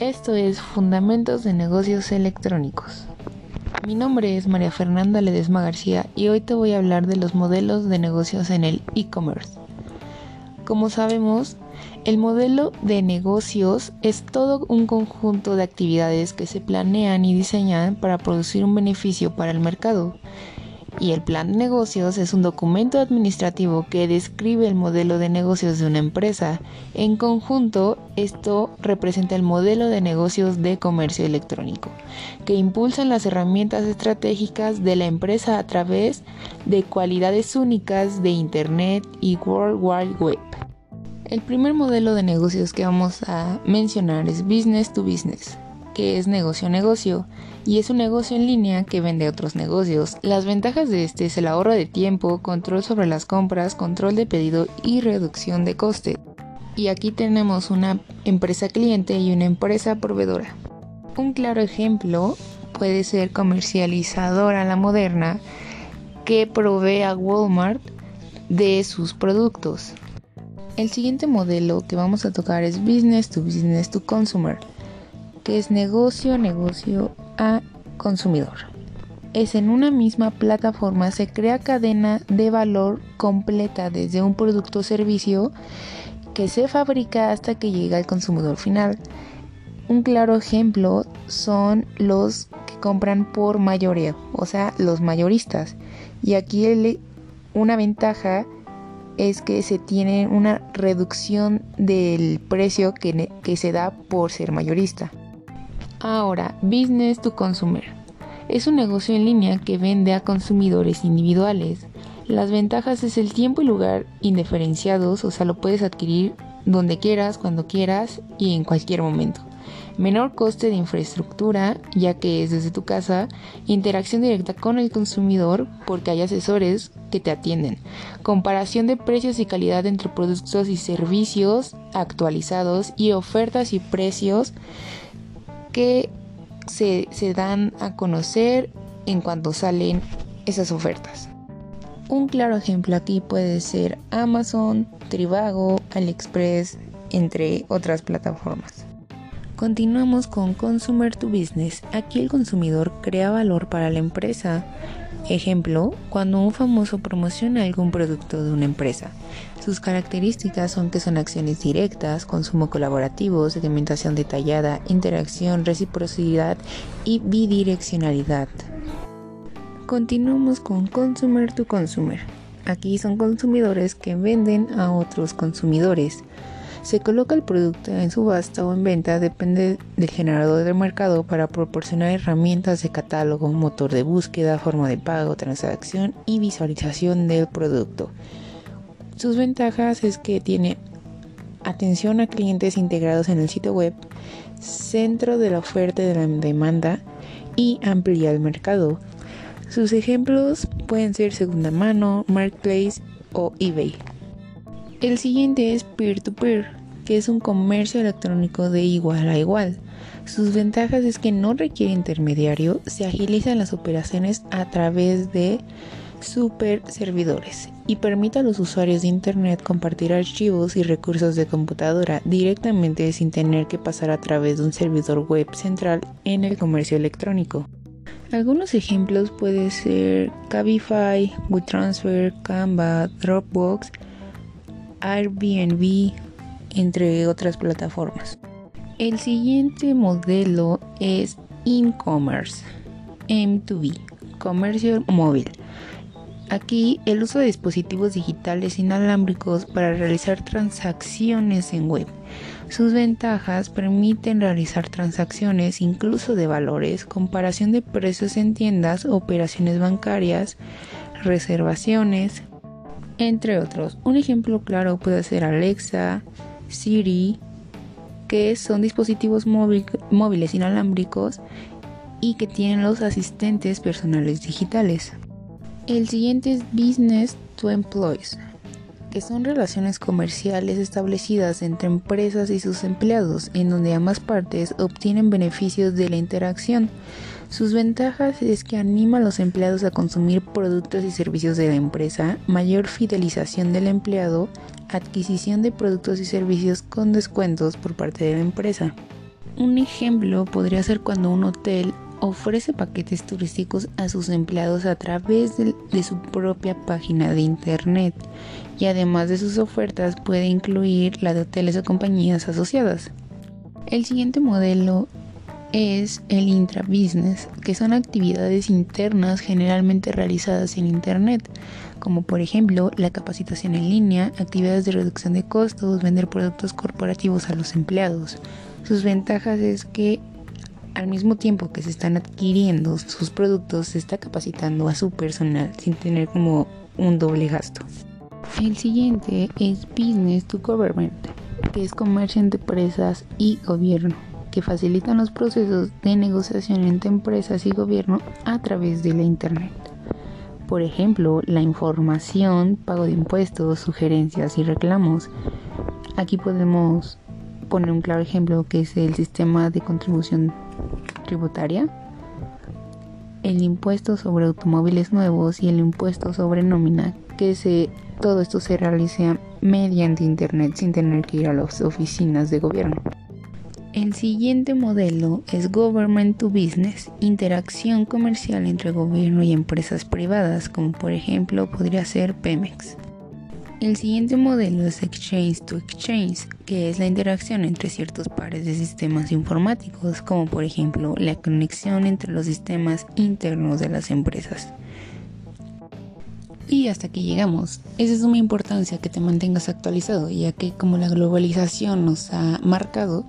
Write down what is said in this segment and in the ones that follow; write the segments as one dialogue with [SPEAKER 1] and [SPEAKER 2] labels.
[SPEAKER 1] Esto es Fundamentos de Negocios Electrónicos. Mi nombre es María Fernanda Ledesma García y hoy te voy a hablar de los modelos de negocios en el e-commerce. Como sabemos, el modelo de negocios es todo un conjunto de actividades que se planean y diseñan para producir un beneficio para el mercado y el plan de negocios es un documento administrativo que describe el modelo de negocios de una empresa. En conjunto, esto representa el modelo de negocios de comercio electrónico, que impulsan las herramientas estratégicas de la empresa a través de cualidades únicas de Internet y World Wide Web. El primer modelo de negocios que vamos a mencionar es Business to Business que es negocio a negocio, y es un negocio en línea que vende otros negocios. Las ventajas de este es el ahorro de tiempo, control sobre las compras, control de pedido y reducción de coste. Y aquí tenemos una empresa cliente y una empresa proveedora. Un claro ejemplo puede ser comercializadora la moderna que provee a Walmart de sus productos. El siguiente modelo que vamos a tocar es Business to Business to Consumer que es negocio, negocio a consumidor. Es en una misma plataforma se crea cadena de valor completa desde un producto o servicio que se fabrica hasta que llega al consumidor final. Un claro ejemplo son los que compran por mayoría, o sea, los mayoristas. Y aquí una ventaja es que se tiene una reducción del precio que, que se da por ser mayorista. Ahora, Business to Consumer. Es un negocio en línea que vende a consumidores individuales. Las ventajas es el tiempo y lugar indiferenciados, o sea, lo puedes adquirir donde quieras, cuando quieras y en cualquier momento. Menor coste de infraestructura, ya que es desde tu casa. Interacción directa con el consumidor, porque hay asesores que te atienden. Comparación de precios y calidad entre productos y servicios actualizados y ofertas y precios que se, dan a conocer en cuanto salen esas ofertas. Un claro ejemplo aquí puede ser Amazon, Trivago, AliExpress, entre otras plataformas. Continuamos con Consumer to Business. Aquí el consumidor crea valor para la empresa Ejemplo, cuando un famoso promociona algún producto de una empresa. Sus características son que son acciones directas, consumo colaborativo, segmentación detallada, interacción, reciprocidad y bidireccionalidad. Continuamos con Consumer to Consumer. Aquí son consumidores que venden a otros consumidores. Se coloca el producto en subasta o en venta, depende del generador de mercado para proporcionar herramientas de catálogo, motor de búsqueda, forma de pago, transacción y visualización del producto. Sus ventajas es que tiene atención a clientes integrados en el sitio web, centro de la oferta y de la demanda y amplía el mercado. Sus ejemplos pueden ser segunda mano, marketplace o eBay. El siguiente es peer-to-peer, que es un comercio electrónico de igual a igual. Sus ventajas es que no requiere intermediario, se agilizan las operaciones a través de super servidores y permite a los usuarios de Internet compartir archivos y recursos de computadora directamente sin tener que pasar a través de un servidor web central en el comercio electrónico. Algunos ejemplos pueden ser Cabify, WeTransfer, Canva, Dropbox, Airbnb, entre otras plataformas. El siguiente modelo es e-commerce, M2B, comercio móvil. Aquí el uso de dispositivos digitales inalámbricos para realizar transacciones en web. Sus ventajas permiten realizar transacciones incluso de valores, comparación de precios en tiendas, operaciones bancarias, reservaciones, entre otros. Un ejemplo claro puede ser Alexa, Siri, que son dispositivos móviles inalámbricos y que tienen los asistentes personales digitales. El siguiente es Business to Employees, que son relaciones comerciales establecidas entre empresas y sus empleados, en donde ambas partes obtienen beneficios de la interacción. Sus ventajas es que anima a los empleados a consumir productos y servicios de la empresa, mayor fidelización del empleado, adquisición de productos y servicios con descuentos por parte de la empresa. Un ejemplo podría ser cuando un hotel ofrece paquetes turísticos a sus empleados a través de, su propia página de internet y además de sus ofertas puede incluir la de hoteles o compañías asociadas. El siguiente modelo es el intrabusiness, que son actividades internas generalmente realizadas en Internet, como por ejemplo la capacitación en línea, actividades de reducción de costos, vender productos corporativos a los empleados. Sus ventajas es que al mismo tiempo que se están adquiriendo sus productos, se está capacitando a su personal sin tener como un doble gasto. El siguiente es Business to Government, que es comercio entre empresas y gobierno que facilitan los procesos de negociación entre empresas y gobierno a través de la Internet. Por ejemplo, la información, pago de impuestos, sugerencias y reclamos. Aquí podemos poner un claro ejemplo que es el sistema de contribución tributaria, el impuesto sobre automóviles nuevos y el impuesto sobre nómina, que se, todo esto se realiza mediante Internet sin tener que ir a las oficinas de gobierno. El siguiente modelo es Government to Business, interacción comercial entre gobierno y empresas privadas, como por ejemplo podría ser Pemex. El siguiente modelo es Exchange to Exchange, que es la interacción entre ciertos pares de sistemas informáticos, como por ejemplo la conexión entre los sistemas internos de las empresas. Y hasta aquí llegamos. Es de suma importancia que te mantengas actualizado, ya que como la globalización nos ha marcado,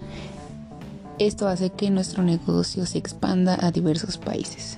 [SPEAKER 1] esto hace que nuestro negocio se expanda a diversos países.